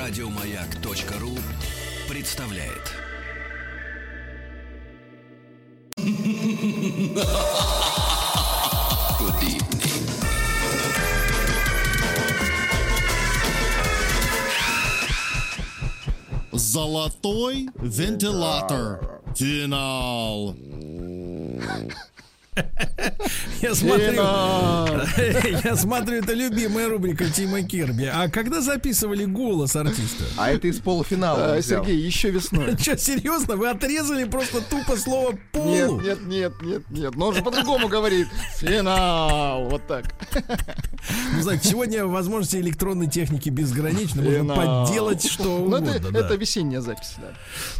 Радиомаяк.ру представляет. Золотой вентилятор. Финал. Я смотрю, я смотрю, это любимая рубрика Тима Кирби. А когда записывали голос артиста? А это из полуфинала. А. Сергей, еще весной. Что, серьезно? Вы отрезали просто тупо слово полу? нет, нет, нет, нет. Но он же по-другому говорит. Финал. Вот так. Ну, знаете, сегодня возможности электронной техники безграничны. Можно подделать что Ну, угодно. это, да. это весенняя запись, да.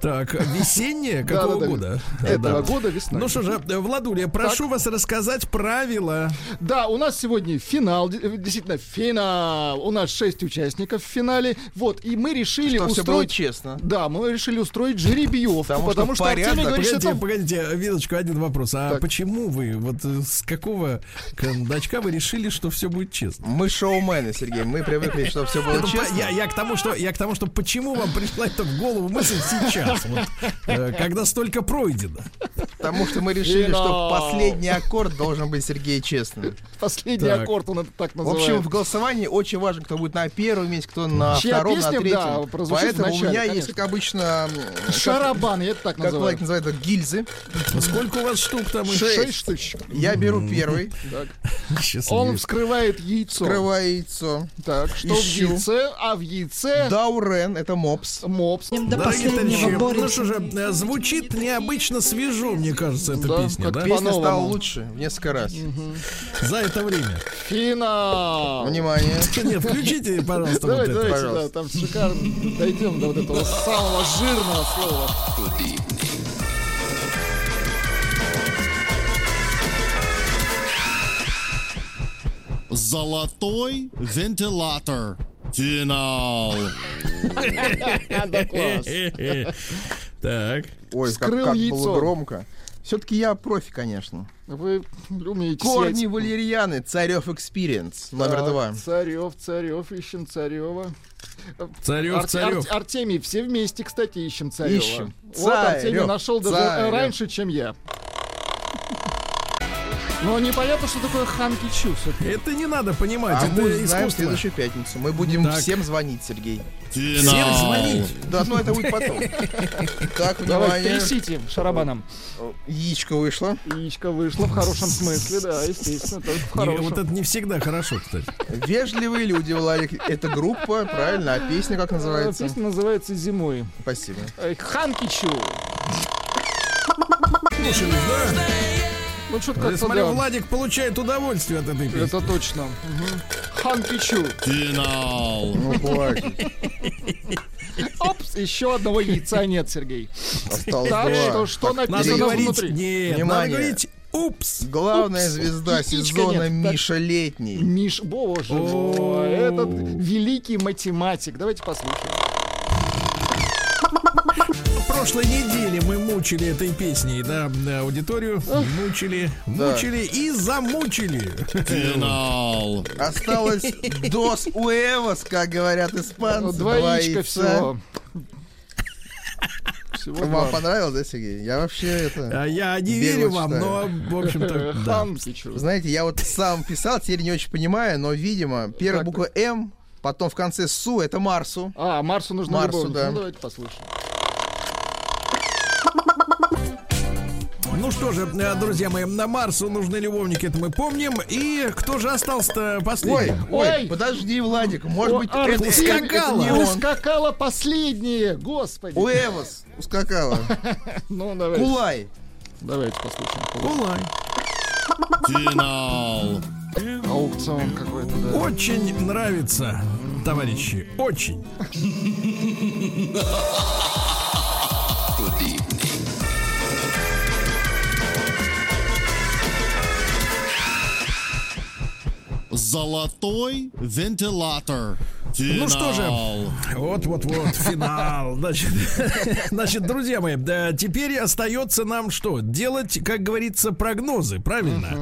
Так, весенняя? Какого года? Этого Да. года весной. Ну что же, Владуля, прошу вас рассказать правила. Да, у нас сегодня финал, э, действительно финал. У нас шесть участников в финале. Вот, и мы решили было устроить... честно. Да, мы решили устроить жеребьевку, Потому потому, что что, Артемий порядок- говорит, что Погодите, там... погодите, Виночка, один вопрос. А Так. почему вы, вот э, с какого кондачка вы решили, что все будет честно? Мы шоумены, Сергей. Мы привыкли, чтобы все было Это по- честно. я, я к тому, что я к тому, что почему вам пришла это в голову мысль сейчас, вот, э, когда столько пройдено. Потому что мы решили, Финал. что последний аккорд должен быть, Сергей, честным. Последний Так. аккорд, он это так В называет. общем, в голосовании очень важно, кто будет на первом месте, кто на Чья втором, на песня, третьем. да, Поэтому вначале, у меня конечно. есть, как обычно, как- Шарабан, я это так как называю. Владик называет, это гильзы. Сколько у вас штук там? Шесть штучек. Я беру первый. Он вскрывает яйцо. открываю яйцо. Так, что Ищу. в яйце? А в яйце Даурен, это мопс. мопс. До последнего ну что же, звучит необычно свежо, мне кажется, эта Да, песня, как. Песня стала По-новому. лучше в несколько раз. За это время. Финал. Внимание. Нет, включите, пожалуйста, вот Давайте, это. давайте, да, пожалуйста. там шикарно. Дойдем до вот этого самого жирного слова. Золотой вентилятор. Финал. Да, класс. Так. Ой, как, Вскрыл как яйцо. было громко. Все-таки я профи, конечно. Вы умеете Корни сеть. валерьяны, Царев Experience, номер Так, два. Царев, Царев, ищем Царева. Царев, Ар- Царев. Ар- Артемий, все вместе, кстати, ищем Царева. Ищем. Вот Артемий Царев, нашел даже Царев. э, раньше, чем я. Но непонятно, что такое Ханки Чу. всё-таки. Это не надо понимать, А мы это узнаем в искусство. следующую пятницу. Мы будем Так. всем звонить, Сергей. Всем звонить. Да, ну это будет потом. Так, Давай, трясите шарабаном. Яичко вышло. Яичко вышло в хорошем смысле, да, естественно, только в хорошем. вот это не всегда хорошо, кстати. Вежливые люди, Владик. Это группа, правильно? А песня как называется? Песня называется «Зимой». Спасибо. Э, Ханки Чу. Слушали, да? Ну, что-то Я как-то, смотрю, да. Владик получает удовольствие от этой песни. Это точно. Мгм. Ханки Чу. Финал. Ну, хватит. Опс, еще одного яйца нет, Сергей. Осталось Так что, два. что Надо написано говорить, внутри? нет, надо Внимание. говорить, упс. Главная Упс. звезда Яичка сезона нет. Так. Миша Летний. Миш, боже мой, этот великий математик. Давайте послушаем. Прошлой неделе мы мучили этой песней, да, аудиторию. Мучили, мучили и замучили. Финал. Осталось дос уэвос, как говорят Ну, испанцы. Яйца. всего. Всего Вам два. понравилось, да, Сергей? Я вообще это... А Я не верю вам, читаю. но, в общем-то, да. Ханки Чу. Знаете, я вот сам писал, теперь не очень понимаю, но, видимо, первая буква М, потом в конце СУ, это Марсу. А, Марсу нужно Марсу, да. Ну, давайте послушаем. Ну что же, э, друзья мои, на Марсу нужны любовники, это мы помним. И кто же остался-то Ой, последним? ой, Ой. подожди, Владик, может О, быть, Артем, это, это ускакала. не он. Ускакала последнее, господи. Уэвос ускакала. Ну, давайте. Кулай. Давайте послушаем. Улай. Финал. Аукцион какой-то, да. Очень нравится, товарищи, очень. Золотой вентилятор. Ну что же, вот-вот-вот, финал. Значит, значит, друзья мои, да, теперь остается нам что? Делать, как говорится, прогнозы, правильно?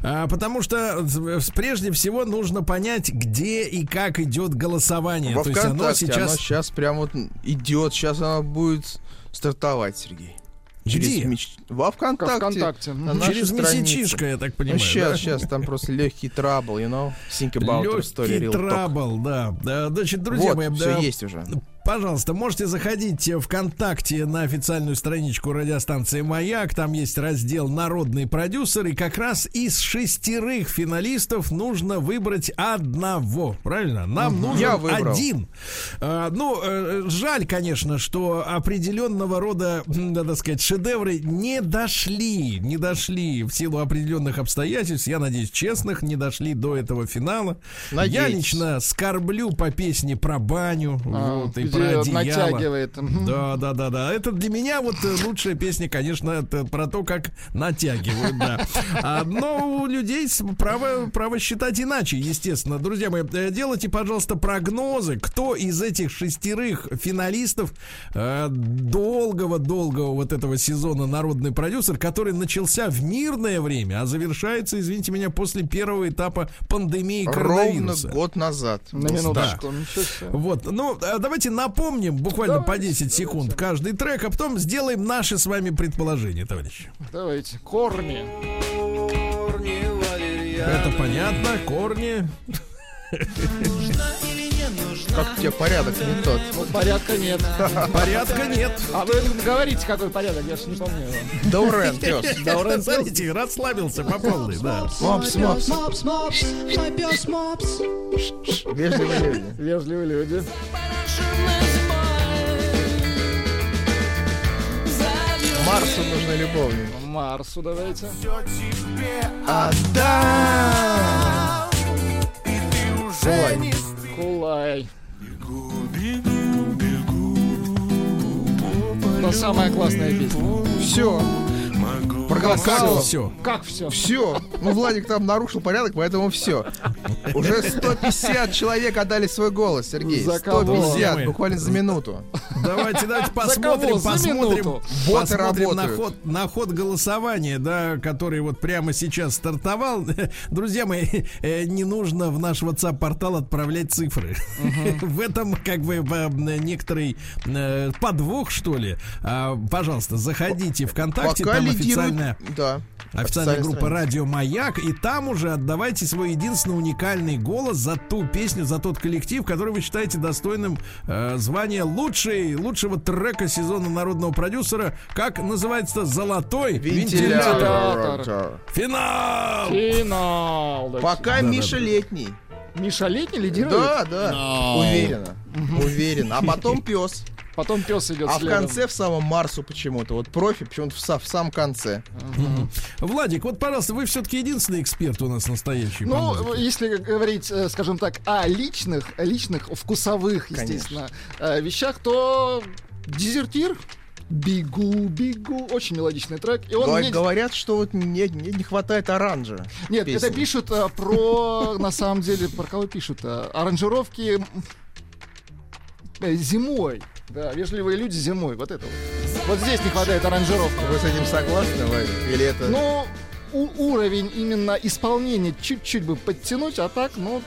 А, потому что прежде всего нужно понять, где и как идет голосование. Во То есть оно сейчас... оно сейчас прям вот идет, сейчас оно будет стартовать, Сергей. Где? меч- Во ВКонтакте. ВКонтакте. на Через странице. месячишко, я так Ну, понимаю. сейчас, да? сейчас, там просто легкий трабл, you know? Think about Легкий трабл, да. да. Значит, друзья Вот, мои, все да, есть уже. Пожалуйста, можете заходить ВКонтакте на официальную страничку радиостанции «Маяк». Там есть раздел «Народный продюсер». И как раз из шестерых финалистов нужно выбрать одного. Правильно? Нам нужен Я выбрал. один. А, ну, э, жаль, конечно, что определенного рода, надо сказать, шедевры не дошли. Не дошли в силу определенных обстоятельств. Я надеюсь, честных, не дошли до этого финала. Я Надейтесь. лично скорблю по песне про баню. А, вот, и про одеяло. натягивает. Да, да, да, да. Это для меня вот э, лучшая песня, конечно, это про то, как натягивают, да. А, но у людей право, право считать иначе, естественно. Друзья мои, э, делайте, пожалуйста, прогнозы, кто из этих шестерых финалистов э, долгого-долгого вот этого сезона народный продюсер, который начался в мирное время, а завершается, извините меня, после первого этапа пандемии Ровно коронавируса. год назад. На минуточку. Себе. Вот, ну, а давайте напомним буквально по 10 секунд каждый трек, а потом сделаем наши с вами предположения, товарищи. Давайте. Корни. Это понятно, корни. Как у тебя порядок не тот? Вот порядка нет. Порядка нет. А вы говорите, какой порядок, я же не помню. Даурен, пес. Даурен пес? Смотрите, расслабился по полной, да. Мопс, мопс. Мопс, мопс, мой пес мопс. Вежливые люди. Вежливые люди. Марсу нужны любовники. Марсу давайте. Ой, Кулай. Это самая классная песня. все. Проголосовал. Все. Как все? Все. Ну, Владик там нарушил порядок, поэтому все. Уже 150 человек отдали свой голос, Сергей. За кого? 150, буквально за минуту. Давайте, давайте посмотрим, посмотрим, посмотрим на ход, на ход голосования, да, который вот прямо сейчас стартовал. Друзья мои, э, не нужно в наш WhatsApp портал отправлять цифры. В этом как бы некоторый э, подвох, что ли. А, Пожалуйста, заходите ВКонтакте, Пока там лидирует... официальная Да. Официальная группа страница. Радио Маяк, и там уже отдавайте свой единственный уникальный голос за ту песню, за тот коллектив, который вы считаете достойным э, звания лучшей, лучшего трека сезона народного продюсера. Как называется Золотой вентилятор. Вентилятор. Финал! Финал. Пока Миша летний. Миша летний лидирует? Да, да. Финал. Уверенно. Уверенно. А потом пес. Потом пес идет А в следом. конце в самом Марсу почему-то. Вот профи почему-то в, са- в самом конце. Владик, вот, пожалуйста, вы все-таки единственный эксперт у нас настоящий. Ну, музыке. если говорить, э, скажем так, о личных, личных, вкусовых, естественно, э, вещах, то дезертир Бегу, бегу. Очень мелодичный трек. И он Говор- мне- Говорят, что вот не, не, не хватает оранжа. Нет, песни. это пишут э, про, на самом деле, про кого пишут? э, аранжировки э, зимой. Да, вежливые люди зимой. Вот это вот. Вот здесь не хватает аранжировки. Вы с этим согласны, Вадик? Или это... Ну, у- уровень именно исполнения чуть-чуть бы подтянуть, а так, ну,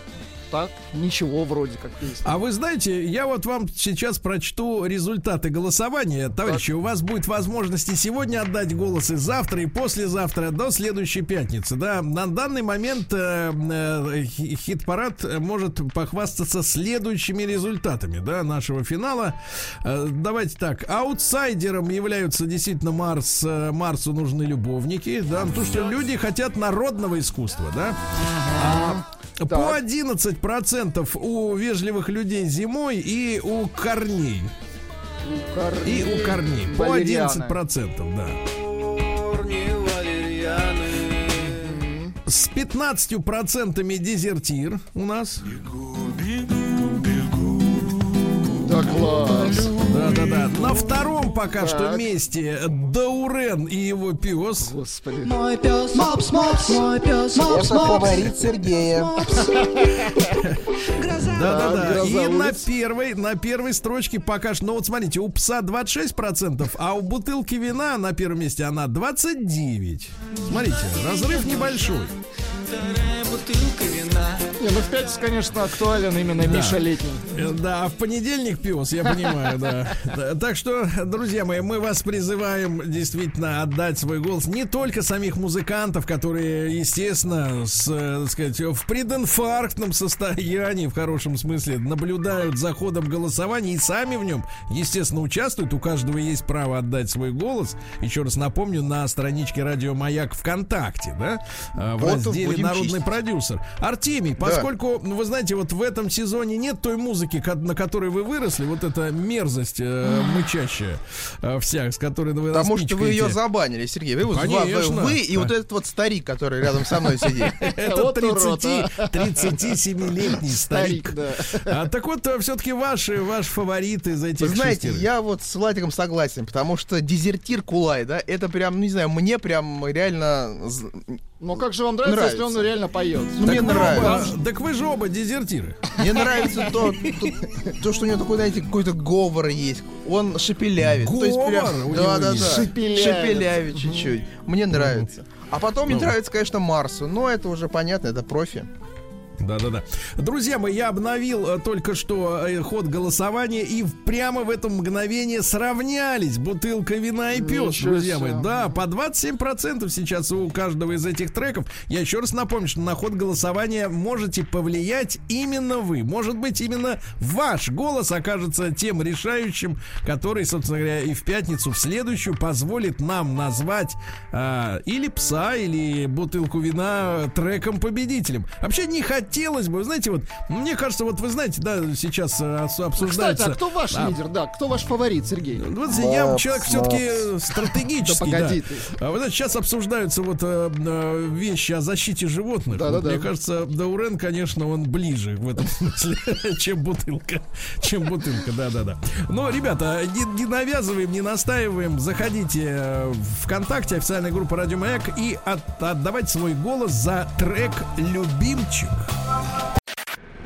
так, ничего вроде как песня. А вы знаете, я вот вам сейчас прочту результаты голосования. Товарищи, у вас будет возможность и сегодня отдать голос, и завтра, и послезавтра, до следующей пятницы. Да, на данный момент э, э, хи- хит-парад может похвастаться следующими результатами, да, нашего финала. Э, давайте так, аутсайдером являются действительно Марс, э, Марсу нужны любовники, да, потому что люди хотят народного искусства, да. А, по 11% у вежливых людей зимой и у корней. И у корней. По Валерианы. 11%, да. С 15% дезертир у нас. Да, Да класс. Да-да-да. На втором пока Так. что месте Даурен и его пес. Господи. Мой пес Мопс, Мопс, мой пес Мопс, Это Мопс, фаворит Сергея. Да-да-да. И на первой, на первой строчке пока что, ну вот смотрите, у пса 26%, а у бутылки вина на первом месте она 29. Смотрите, разрыв небольшой. Не, ну в пятницу, конечно, актуален именно Миша Летний. Э, Да, а в понедельник пес, я понимаю, да. Да, Так что, друзья мои, мы вас призываем действительно отдать свой голос не только самих музыкантов, которые, естественно, с, э, так сказать, в прединфарктном состоянии, в хорошем смысле, наблюдают за ходом голосования и сами в нем, естественно, участвуют. У каждого есть право отдать свой голос. Еще раз напомню, на страничке Радио Маяк ВКонтакте, да, э, в Вот разделе Народный чистить. Продюсер. Артемий, поскольку, ну, вы знаете, вот в этом сезоне нет той музыки, на которой вы выросли, вот эта мерзость э, мычащая э, вся, с которой вы Потому что вы ее забанили, Сергей. Вы, Конечно. вы и вот этот вот старик, который рядом со мной сидит. Это Вот урод, 30, 37-летний старик. Старик, да. А, так вот, все-таки ваши, ваш фаворит из этих Вы знаете, я вот с Владиком согласен, потому что дезертир Кулай, да, это прям, ну, не знаю, мне прям реально... Но как же вам нравится, если он Нравится. реально поет? Ну, Так мне вы оба- нравится. так вы же оба дезертиры. Мне нравится то, то, то, что у него такой, знаете, какой-то говор есть. Он шепелявит. То есть прям- Говор у да, него да, есть. да. Шепелявит. Шепелявит чуть-чуть. Мне нравится. А потом мне Ну. нравится, конечно, Марсу. Но это уже понятно, это профи. Да-да-да. Друзья мои, я обновил э, только что э, ход голосования, и прямо в это мгновение сравнялись бутылка вина и пес, Ничего друзья мои. Да, по 27% сейчас у каждого из этих треков. Я еще раз напомню, что на ход голосования можете повлиять именно вы. Может быть, именно ваш голос окажется тем решающим, который, собственно говоря, и в пятницу, в следующую, позволит нам назвать а, или пса, или бутылку вина треком-победителем. Вообще не хотелось бы, знаете, вот, мне кажется, вот вы знаете, да, сейчас э, обсуждается... Кстати, а кто ваш А, лидер? Да, кто ваш фаворит, Сергей? вот я человек все-таки стратегический. Да погоди да. ты. А вы знаете, сейчас обсуждаются вот э, э, вещи о защите животных. Вот Да-да-да. мне кажется, Даурен, конечно, он ближе в этом смысле, чем бутылка. Чем бутылка, да-да-да. Но, ребята, не, не навязываем, не настаиваем. Заходите э, в ВКонтакте, официальная группа Радио Маяк, и от- отдавайте свой голос за трек «Любимчик».